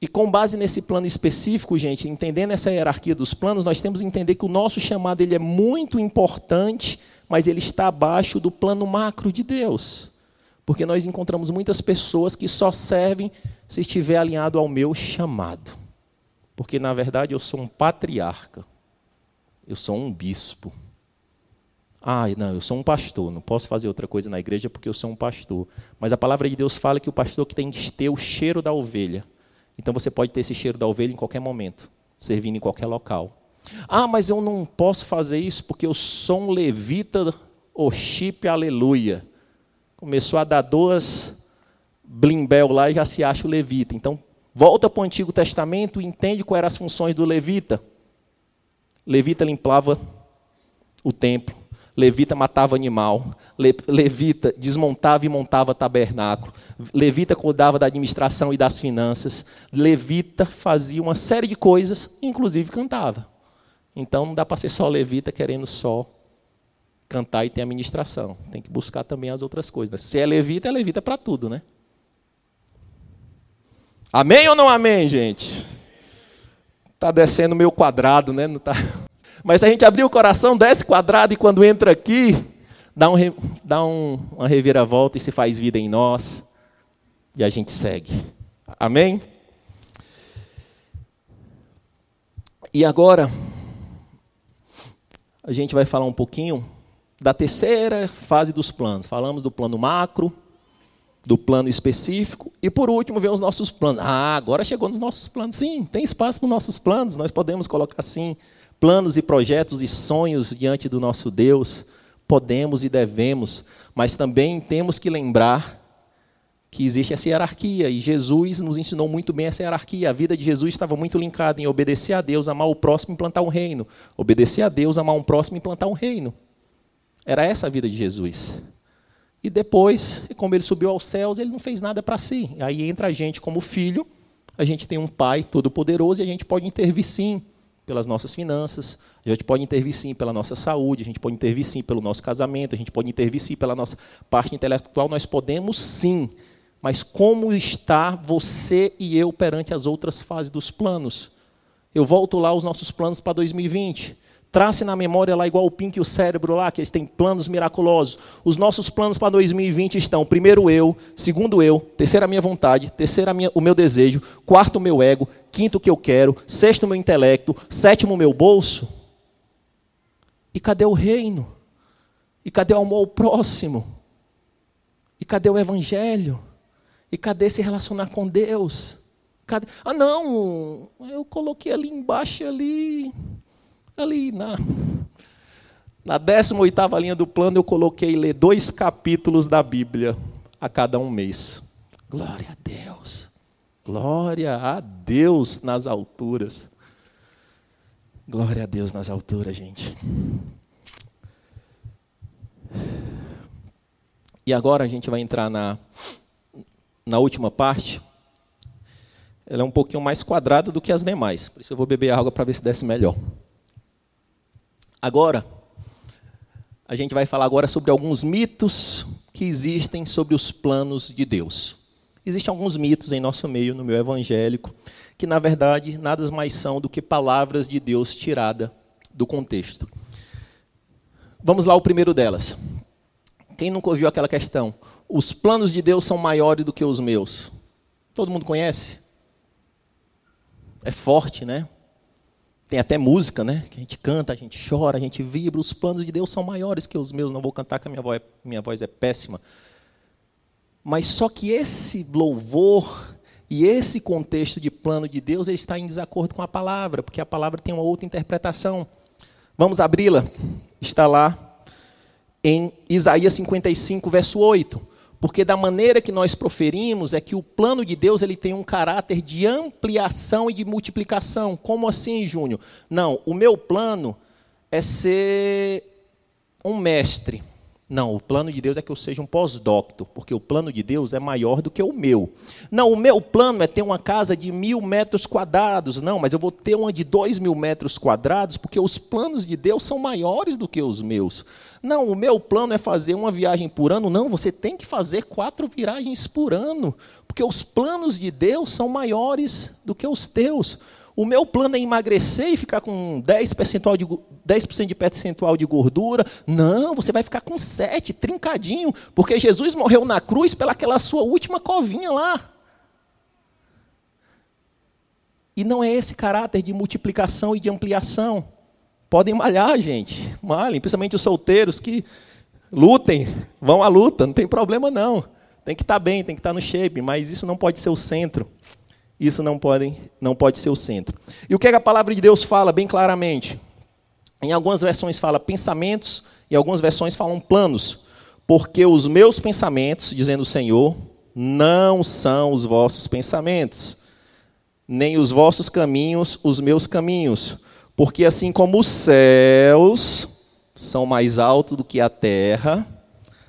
E com base nesse plano específico, gente, entendendo essa hierarquia dos planos, nós temos que entender que o nosso chamado ele é muito importante, mas ele está abaixo do plano macro de Deus. Porque nós encontramos muitas pessoas que só servem se estiver alinhado ao meu chamado. Porque na verdade eu sou um patriarca. Eu sou um bispo. Ah, não, eu sou um pastor, não posso fazer outra coisa na igreja porque eu sou um pastor. Mas a palavra de Deus fala que o pastor que tem que ter o cheiro da ovelha. Então você pode ter esse cheiro da ovelha em qualquer momento, servindo em qualquer local. Ah, mas eu não posso fazer isso porque eu sou um levita, o chip, aleluia. Começou a dar duas blimbel lá e já se acha o levita. Então, volta para o Antigo Testamento e entende quais eram as funções do levita. Levita limpava o templo. Levita matava animal, Levita desmontava e montava tabernáculo, Levita cuidava da administração e das finanças, Levita fazia uma série de coisas, inclusive cantava. Então não dá para ser só levita querendo só cantar e ter administração. Tem que buscar também as outras coisas. Se é levita, é levita para tudo, né? Amém ou não amém, gente? Está descendo meu quadrado, né? Não tá... Mas se a gente abrir o coração, desce quadrado e quando entra aqui, dá, um, dá um, uma reviravolta e se faz vida em nós. E a gente segue. Amém? E agora, a gente vai falar um pouquinho da terceira fase dos planos. Falamos do plano macro, do plano específico, e por último vem os nossos planos. Ah, agora chegou nos nossos planos. Sim, tem espaço para os nossos planos, nós podemos colocar assim planos e projetos e sonhos diante do nosso Deus, podemos e devemos, mas também temos que lembrar que existe essa hierarquia e Jesus nos ensinou muito bem essa hierarquia. A vida de Jesus estava muito linkada em obedecer a Deus, amar o próximo e implantar um reino. Obedecer a Deus, amar um próximo e implantar um reino. Era essa a vida de Jesus. E depois, como ele subiu aos céus, ele não fez nada para si. Aí entra a gente como filho, a gente tem um pai todo-poderoso e a gente pode intervir sim pelas nossas finanças, a gente pode intervir sim pela nossa saúde, a gente pode intervir sim pelo nosso casamento, a gente pode intervir sim pela nossa parte intelectual, nós podemos sim. Mas como está você e eu perante as outras fases dos planos? Eu volto lá aos nossos planos para 2020. Trace na memória lá, igual o Pink e o cérebro lá, que eles têm planos miraculosos. Os nossos planos para 2020 estão: primeiro eu, segundo eu, terceiro a minha vontade, terceiro minha, o meu desejo, quarto o meu ego, quinto o que eu quero, sexto o meu intelecto, sétimo o meu bolso. E cadê o reino? E cadê o amor ao próximo? E cadê o evangelho? E cadê se relacionar com Deus? Cadê? Ah, não, eu coloquei ali embaixo ali Ali na, na 18 linha do plano, eu coloquei ler dois capítulos da Bíblia a cada um mês. Glória a Deus. Glória a Deus nas alturas. Glória a Deus nas alturas, gente. E agora a gente vai entrar na, na última parte. Ela é um pouquinho mais quadrada do que as demais. Por isso eu vou beber água para ver se desce melhor. Agora, a gente vai falar agora sobre alguns mitos que existem sobre os planos de Deus. Existem alguns mitos em nosso meio, no meio evangélico, que na verdade nada mais são do que palavras de Deus tirada do contexto. Vamos lá, o primeiro delas. Quem nunca ouviu aquela questão? Os planos de Deus são maiores do que os meus. Todo mundo conhece? É forte, né? Tem até música, né? Que a gente canta, a gente chora, a gente vibra. Os planos de Deus são maiores que os meus. Não vou cantar, que a minha voz, é, minha voz é péssima. Mas só que esse louvor e esse contexto de plano de Deus ele está em desacordo com a palavra, porque a palavra tem uma outra interpretação. Vamos abri-la? Está lá em Isaías 55, verso 8. Porque da maneira que nós proferimos é que o plano de Deus ele tem um caráter de ampliação e de multiplicação. Como assim, Júnior? Não, o meu plano é ser um mestre. Não, o plano de Deus é que eu seja um pós-docto, porque o plano de Deus é maior do que o meu. Não, o meu plano é ter uma casa de mil metros quadrados. Não, mas eu vou ter uma de dois mil metros quadrados, porque os planos de Deus são maiores do que os meus. Não, o meu plano é fazer uma viagem por ano. Não, você tem que fazer quatro viagens por ano, porque os planos de Deus são maiores do que os teus. O meu plano é emagrecer e ficar com 10%, percentual de, 10 de percentual de gordura. Não, você vai ficar com 7, trincadinho, porque Jesus morreu na cruz pelaquela sua última covinha lá. E não é esse caráter de multiplicação e de ampliação. Podem malhar, gente. Malhem, principalmente os solteiros que lutem, vão à luta, não tem problema não. Tem que estar tá bem, tem que estar tá no shape, mas isso não pode ser o centro. Isso não pode, não pode ser o centro. E o que, é que a palavra de Deus fala bem claramente? Em algumas versões fala pensamentos, em algumas versões falam planos. Porque os meus pensamentos, dizendo o Senhor, não são os vossos pensamentos, nem os vossos caminhos os meus caminhos. Porque assim como os céus são mais altos do que a terra,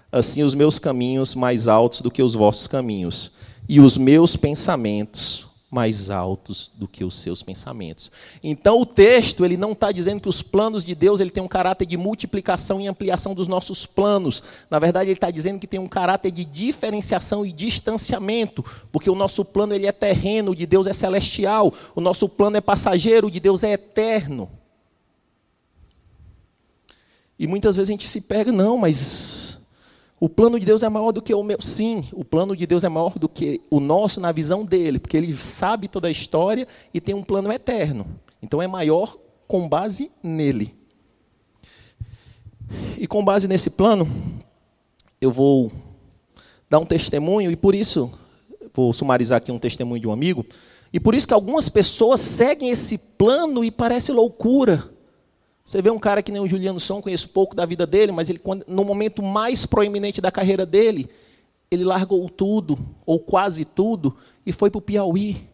assim os meus caminhos mais altos do que os vossos caminhos, e os meus pensamentos mais altos do que os seus pensamentos. Então o texto ele não está dizendo que os planos de Deus ele tem um caráter de multiplicação e ampliação dos nossos planos. Na verdade ele está dizendo que tem um caráter de diferenciação e distanciamento, porque o nosso plano ele é terreno, o de Deus é celestial. O nosso plano é passageiro, o de Deus é eterno. E muitas vezes a gente se pega, não, mas o plano de Deus é maior do que o meu. Sim, o plano de Deus é maior do que o nosso na visão dele, porque ele sabe toda a história e tem um plano eterno. Então é maior com base nele. E com base nesse plano, eu vou dar um testemunho, e por isso, vou sumarizar aqui um testemunho de um amigo, e por isso que algumas pessoas seguem esse plano e parece loucura. Você vê um cara que nem o Juliano Som, conheço pouco da vida dele, mas ele, no momento mais proeminente da carreira dele, ele largou tudo, ou quase tudo, e foi para o Piauí,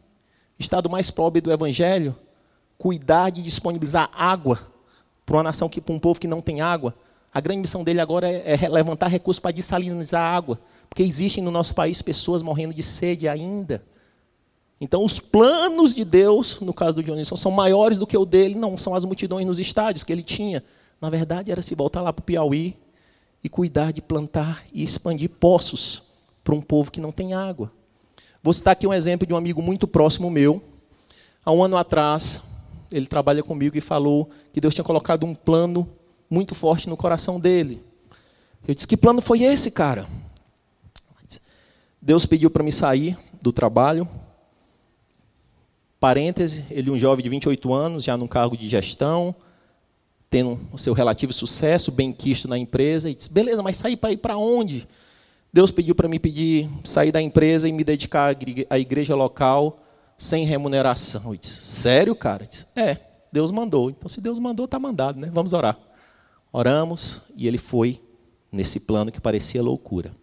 estado mais pobre do Evangelho, cuidar de disponibilizar água para uma nação, que, para um povo que não tem água. A grande missão dele agora é, é levantar recursos para dessalinizar água, porque existem no nosso país pessoas morrendo de sede ainda. Então, os planos de Deus, no caso do Dionísio, são maiores do que o dele, não são as multidões nos estádios que ele tinha. Na verdade, era se voltar lá para o Piauí e cuidar de plantar e expandir poços para um povo que não tem água. Vou citar aqui um exemplo de um amigo muito próximo meu. Há um ano atrás, ele trabalha comigo e falou que Deus tinha colocado um plano muito forte no coração dele. Eu disse: Que plano foi esse, cara? Deus pediu para me sair do trabalho, Parêntese, ele é um jovem de 28 anos, já num cargo de gestão, tendo o seu relativo sucesso, bem quisto na empresa, e disse, beleza, mas sair para ir para onde? Deus pediu para me pedir sair da empresa e me dedicar à igreja local sem remuneração. Eu disse, sério, cara? Disse, é, Deus mandou. Então, se Deus mandou, está mandado, né? Vamos orar. Oramos e ele foi nesse plano que parecia loucura.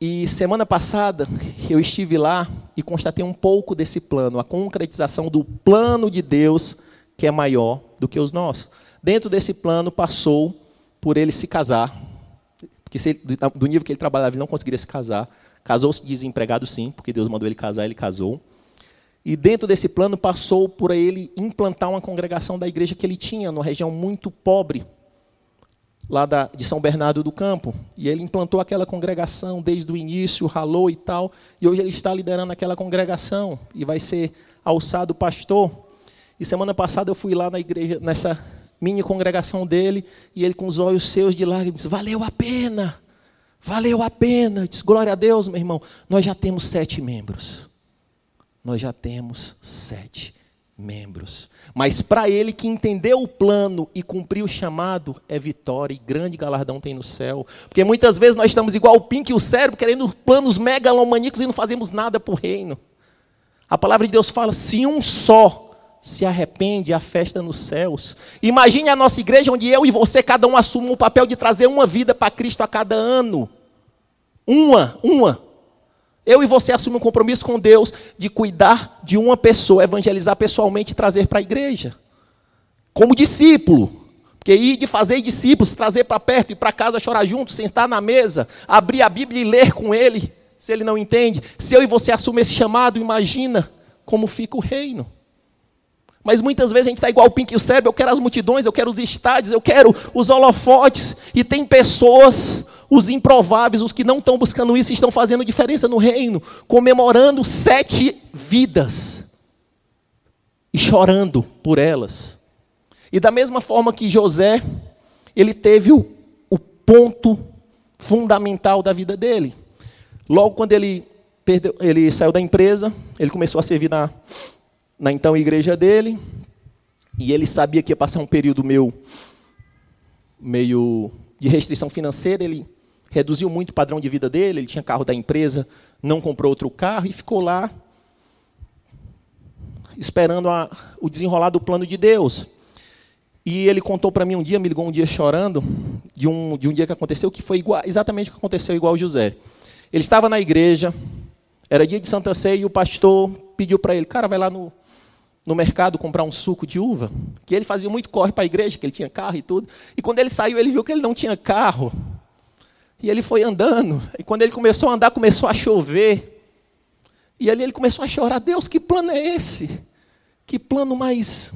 E semana passada eu estive lá e constatei um pouco desse plano, a concretização do plano de Deus que é maior do que os nossos. Dentro desse plano passou por ele se casar, porque ele, do nível que ele trabalhava ele não conseguiria se casar. Casou-se desempregado sim, porque Deus mandou ele casar, ele casou. E dentro desse plano passou por ele implantar uma congregação da igreja que ele tinha, numa região muito pobre, lá da, de São Bernardo do Campo. E ele implantou aquela congregação desde o início, ralou e tal. E hoje ele está liderando aquela congregação e vai ser alçado pastor. E semana passada eu fui lá na igreja, nessa mini congregação dele, e ele com os olhos seus de lágrimas, valeu a pena, valeu a pena. Eu disse, glória a Deus, meu irmão, nós já temos sete membros. Nós já temos sete membros. Mas para ele que entendeu o plano e cumpriu o chamado, é vitória e grande galardão tem no céu. Porque muitas vezes nós estamos igual o Pink e o cérebro, querendo planos megalomaníacos e não fazemos nada para o reino. A palavra de Deus fala: se um só se arrepende, a festa nos céus. Imagine a nossa igreja onde eu e você, cada um assume o papel de trazer uma vida para Cristo a cada ano. Uma, uma. Eu e você assumimos um compromisso com Deus de cuidar de uma pessoa, evangelizar pessoalmente e trazer para a igreja. Como discípulo. Porque ir de fazer discípulos, trazer para perto, ir para casa chorar junto, sentar na mesa, abrir a Bíblia e ler com ele, se ele não entende. Se eu e você assumimos esse chamado, imagina como fica o reino. Mas muitas vezes a gente está igual o Pink e o Cérebro, eu quero as multidões, eu quero os estádios, eu quero os holofotes, e tem pessoas os improváveis, os que não estão buscando isso, estão fazendo diferença no reino, comemorando sete vidas e chorando por elas. E da mesma forma que José, ele teve o, o ponto fundamental da vida dele. Logo quando ele, perdeu, ele saiu da empresa, ele começou a servir na, na então igreja dele, e ele sabia que ia passar um período meio, meio de restrição financeira, ele reduziu muito o padrão de vida dele, ele tinha carro da empresa, não comprou outro carro e ficou lá esperando a, o desenrolar do plano de Deus. E ele contou para mim um dia, me ligou um dia chorando, de um, de um dia que aconteceu, que foi igual, exatamente o que aconteceu igual ao José. Ele estava na igreja, era dia de Santa Ceia, e o pastor pediu para ele, cara, vai lá no, no mercado comprar um suco de uva, que ele fazia muito corre para a igreja, que ele tinha carro e tudo. E quando ele saiu, ele viu que ele não tinha carro. E ele foi andando. E quando ele começou a andar, começou a chover. E ali ele começou a chorar: Deus, que plano é esse? Que plano mais.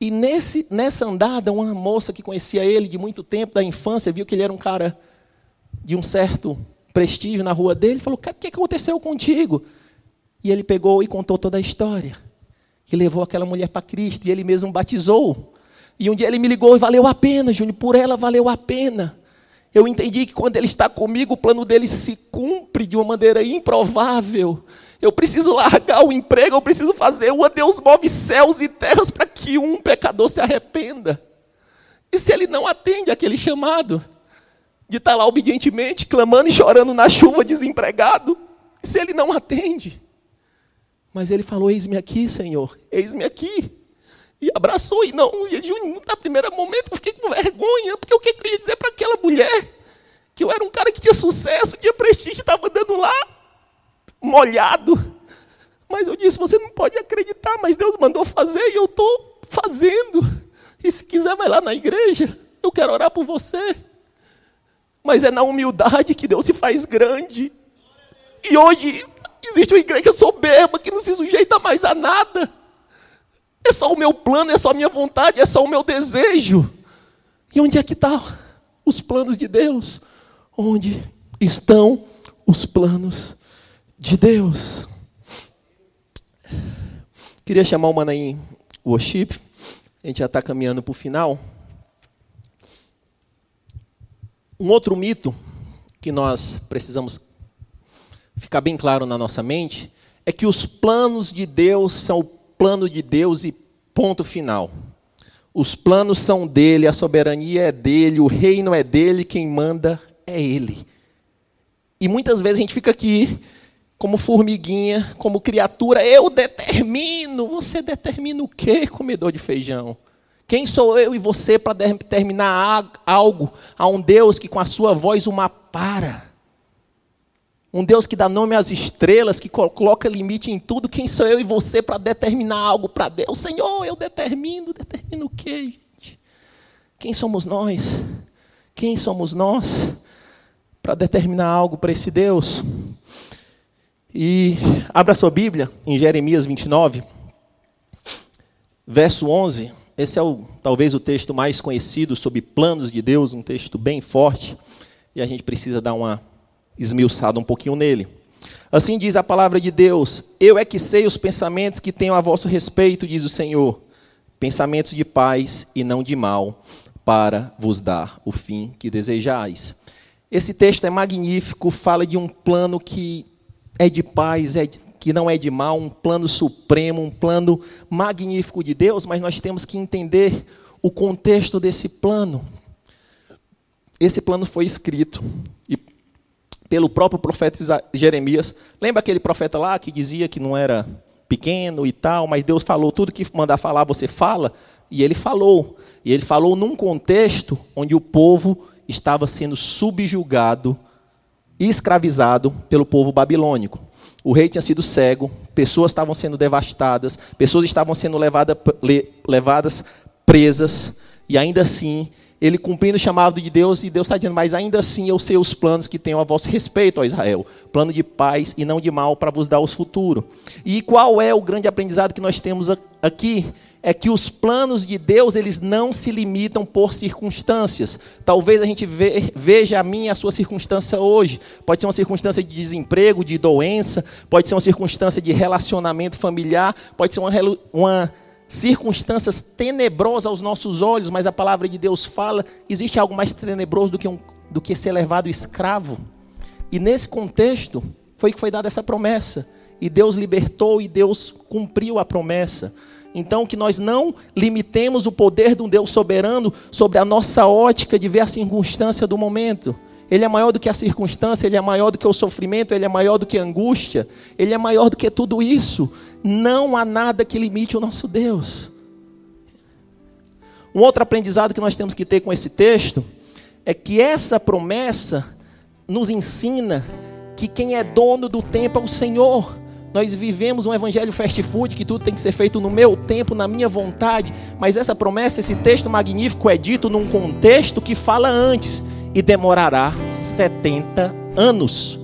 E nesse, nessa andada, uma moça que conhecia ele de muito tempo, da infância, viu que ele era um cara de um certo prestígio na rua dele, falou: O que aconteceu contigo? E ele pegou e contou toda a história. E levou aquela mulher para Cristo, e ele mesmo batizou. E um dia ele me ligou e valeu a pena, Júnior, por ela valeu a pena. Eu entendi que quando Ele está comigo, o plano dele se cumpre de uma maneira improvável. Eu preciso largar o emprego, eu preciso fazer uma Deus move céus e terras para que um pecador se arrependa. E se ele não atende aquele chamado de estar lá obedientemente, clamando e chorando na chuva, desempregado, e se ele não atende? Mas ele falou: Eis-me aqui, Senhor, eis-me aqui. E abraçou, e não, e no primeiro momento eu fiquei com vergonha, porque o que eu ia dizer para aquela mulher? Que eu era um cara que tinha sucesso, tinha prestígio, estava andando lá, molhado. Mas eu disse: você não pode acreditar, mas Deus mandou fazer e eu estou fazendo. E se quiser, vai lá na igreja, eu quero orar por você. Mas é na humildade que Deus se faz grande. E hoje existe uma igreja soberba que não se sujeita mais a nada. É só o meu plano, é só a minha vontade, é só o meu desejo. E onde é que estão tá os planos de Deus? Onde estão os planos de Deus? Queria chamar o Manaim Worship. A gente já está caminhando para o final. Um outro mito que nós precisamos ficar bem claro na nossa mente é que os planos de Deus são plano de Deus e ponto final. Os planos são dele, a soberania é dele, o reino é dele, quem manda é ele. E muitas vezes a gente fica aqui como formiguinha, como criatura, eu determino. Você determina o quê, comedor de feijão? Quem sou eu e você para determinar algo a um Deus que com a sua voz uma para? Um Deus que dá nome às estrelas, que coloca limite em tudo. Quem sou eu e você para determinar algo para Deus? Senhor, eu determino, determino o quê, gente? Quem somos nós? Quem somos nós para determinar algo para esse Deus? E abra sua Bíblia em Jeremias 29, verso 11. Esse é o, talvez o texto mais conhecido sobre planos de Deus, um texto bem forte, e a gente precisa dar uma esmiuçada um pouquinho nele. Assim diz a palavra de Deus: Eu é que sei os pensamentos que tenho a vosso respeito, diz o Senhor, pensamentos de paz e não de mal, para vos dar o fim que desejais. Esse texto é magnífico, fala de um plano que é de paz, é de, que não é de mal, um plano supremo, um plano magnífico de Deus, mas nós temos que entender o contexto desse plano. Esse plano foi escrito e pelo próprio profeta Jeremias. Lembra aquele profeta lá que dizia que não era pequeno e tal, mas Deus falou tudo que mandar falar, você fala? E ele falou. E ele falou num contexto onde o povo estava sendo subjugado escravizado pelo povo babilônico. O rei tinha sido cego, pessoas estavam sendo devastadas, pessoas estavam sendo levada, levadas presas, e ainda assim, ele cumprindo o chamado de Deus, e Deus está dizendo, mas ainda assim eu sei os planos que tenho a vosso respeito, ó Israel, plano de paz e não de mal para vos dar os futuros. E qual é o grande aprendizado que nós temos aqui? é que os planos de Deus eles não se limitam por circunstâncias. Talvez a gente veja a minha a sua circunstância hoje. Pode ser uma circunstância de desemprego, de doença, pode ser uma circunstância de relacionamento familiar, pode ser uma, uma circunstância tenebrosa aos nossos olhos, mas a palavra de Deus fala: existe algo mais tenebroso do que, um, do que ser levado escravo. E nesse contexto foi que foi dada essa promessa. E Deus libertou e Deus cumpriu a promessa. Então, que nós não limitemos o poder de um Deus soberano sobre a nossa ótica de ver a circunstância do momento. Ele é maior do que a circunstância, ele é maior do que o sofrimento, ele é maior do que a angústia, ele é maior do que tudo isso. Não há nada que limite o nosso Deus. Um outro aprendizado que nós temos que ter com esse texto é que essa promessa nos ensina que quem é dono do tempo é o Senhor. Nós vivemos um evangelho fast food que tudo tem que ser feito no meu tempo, na minha vontade. Mas essa promessa, esse texto magnífico é dito num contexto que fala antes e demorará 70 anos.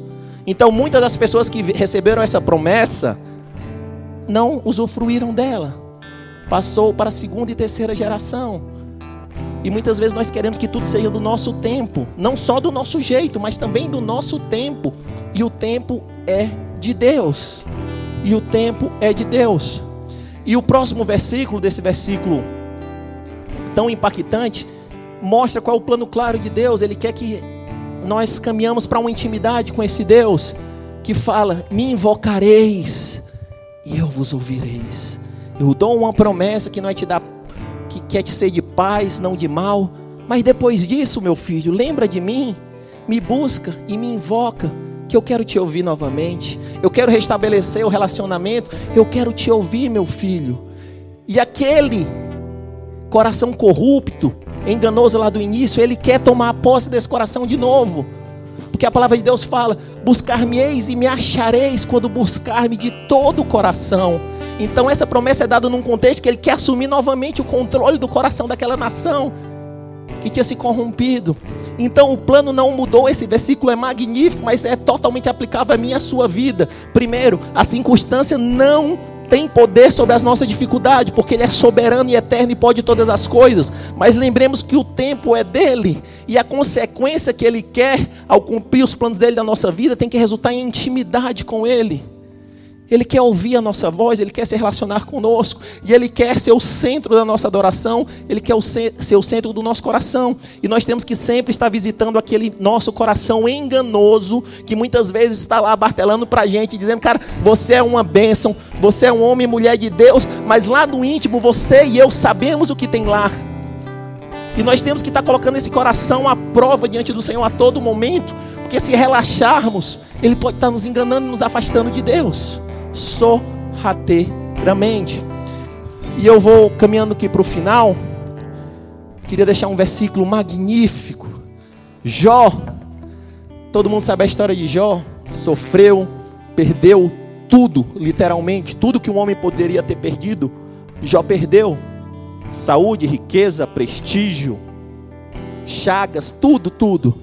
Então, muitas das pessoas que receberam essa promessa não usufruíram dela. Passou para a segunda e terceira geração. E muitas vezes nós queremos que tudo seja do nosso tempo, não só do nosso jeito, mas também do nosso tempo. E o tempo é de Deus. E o tempo é de Deus. E o próximo versículo, desse versículo tão impactante, mostra qual é o plano claro de Deus. Ele quer que nós caminhamos para uma intimidade com esse Deus que fala: Me invocareis e eu vos ouvireis. Eu dou uma promessa que não é te dar, que quer te ser de paz, não de mal. Mas depois disso, meu filho, lembra de mim, me busca e me invoca que eu quero te ouvir novamente. Eu quero restabelecer o relacionamento. Eu quero te ouvir, meu filho. E aquele coração corrupto, enganoso lá do início, ele quer tomar posse desse coração de novo. Porque a palavra de Deus fala: buscar-me-eis e me achareis quando buscar-me de todo o coração. Então essa promessa é dada num contexto que ele quer assumir novamente o controle do coração daquela nação que tinha se corrompido. Então o plano não mudou, esse versículo é magnífico, mas é totalmente aplicável à minha e à sua vida. Primeiro, a circunstância não tem poder sobre as nossas dificuldades, porque Ele é soberano e eterno e pode todas as coisas. Mas lembremos que o tempo é dele e a consequência que Ele quer ao cumprir os planos dele da nossa vida tem que resultar em intimidade com Ele. Ele quer ouvir a nossa voz, Ele quer se relacionar conosco, e Ele quer ser o centro da nossa adoração, Ele quer ser o centro do nosso coração. E nós temos que sempre estar visitando aquele nosso coração enganoso, que muitas vezes está lá bartelando para a gente, dizendo: Cara, você é uma bênção, você é um homem e mulher de Deus, mas lá no íntimo você e eu sabemos o que tem lá. E nós temos que estar colocando esse coração à prova diante do Senhor a todo momento, porque se relaxarmos, Ele pode estar nos enganando, nos afastando de Deus sorrateiramente. E eu vou caminhando aqui para o final. Queria deixar um versículo magnífico. Jó. Todo mundo sabe a história de Jó. sofreu, perdeu tudo, literalmente, tudo que um homem poderia ter perdido, Jó perdeu. Saúde, riqueza, prestígio, chagas, tudo, tudo.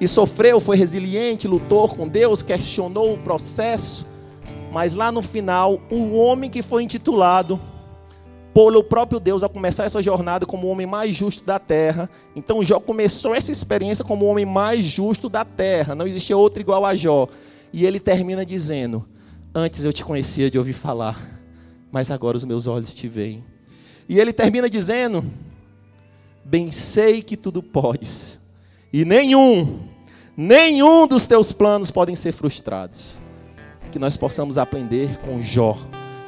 E sofreu, foi resiliente, lutou com Deus, questionou o processo, mas lá no final, o homem que foi intitulado pelo próprio Deus a começar essa jornada como o homem mais justo da terra. Então Jó começou essa experiência como o homem mais justo da terra. Não existia outro igual a Jó. E ele termina dizendo: Antes eu te conhecia de ouvir falar, mas agora os meus olhos te veem. E ele termina dizendo: Bem sei que tudo podes, e nenhum, nenhum dos teus planos podem ser frustrados. Que nós possamos aprender com Jó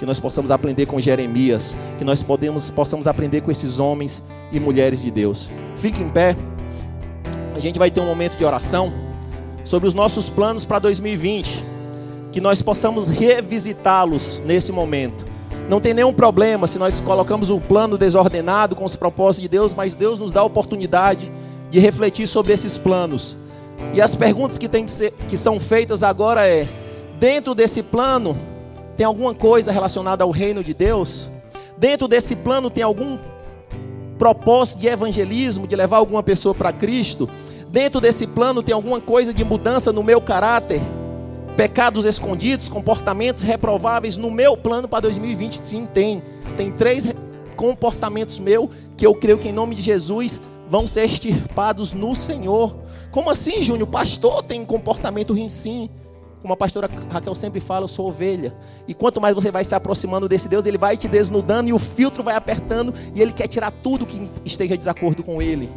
que nós possamos aprender com Jeremias, que nós podemos, possamos aprender com esses homens e mulheres de Deus. Fique em pé, a gente vai ter um momento de oração sobre os nossos planos para 2020, que nós possamos revisitá-los nesse momento. Não tem nenhum problema se nós colocamos um plano desordenado com os propósitos de Deus, mas Deus nos dá a oportunidade de refletir sobre esses planos. E as perguntas que, tem que, ser, que são feitas agora é: dentro desse plano, tem alguma coisa relacionada ao reino de Deus? Dentro desse plano tem algum propósito de evangelismo, de levar alguma pessoa para Cristo? Dentro desse plano tem alguma coisa de mudança no meu caráter? Pecados escondidos, comportamentos reprováveis no meu plano para 2020? Sim, tem. Tem três comportamentos meus que eu creio que em nome de Jesus vão ser extirpados no Senhor. Como assim, Júnior? Pastor tem comportamento ruim, sim. Como a pastora Raquel sempre fala, eu sou ovelha. E quanto mais você vai se aproximando desse Deus, ele vai te desnudando e o filtro vai apertando e ele quer tirar tudo que esteja de desacordo com ele.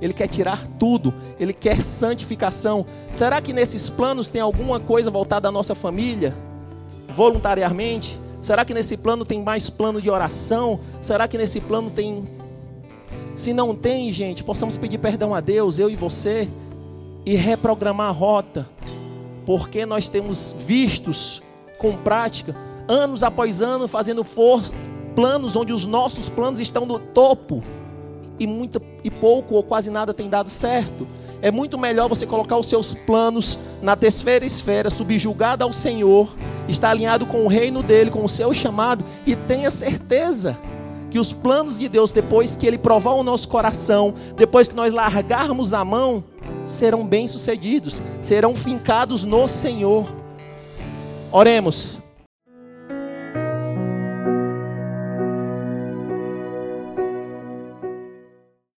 Ele quer tirar tudo, ele quer santificação. Será que nesses planos tem alguma coisa voltada à nossa família? Voluntariamente? Será que nesse plano tem mais plano de oração? Será que nesse plano tem. Se não tem, gente, possamos pedir perdão a Deus, eu e você, e reprogramar a rota porque nós temos vistos com prática, anos após ano, fazendo for planos onde os nossos planos estão no topo e muito e pouco ou quase nada tem dado certo. É muito melhor você colocar os seus planos na terceira esfera, subjugada ao Senhor, estar alinhado com o reino dele, com o seu chamado e tenha certeza que os planos de Deus, depois que ele provar o nosso coração, depois que nós largarmos a mão, serão bem-sucedidos, serão fincados no Senhor. Oremos.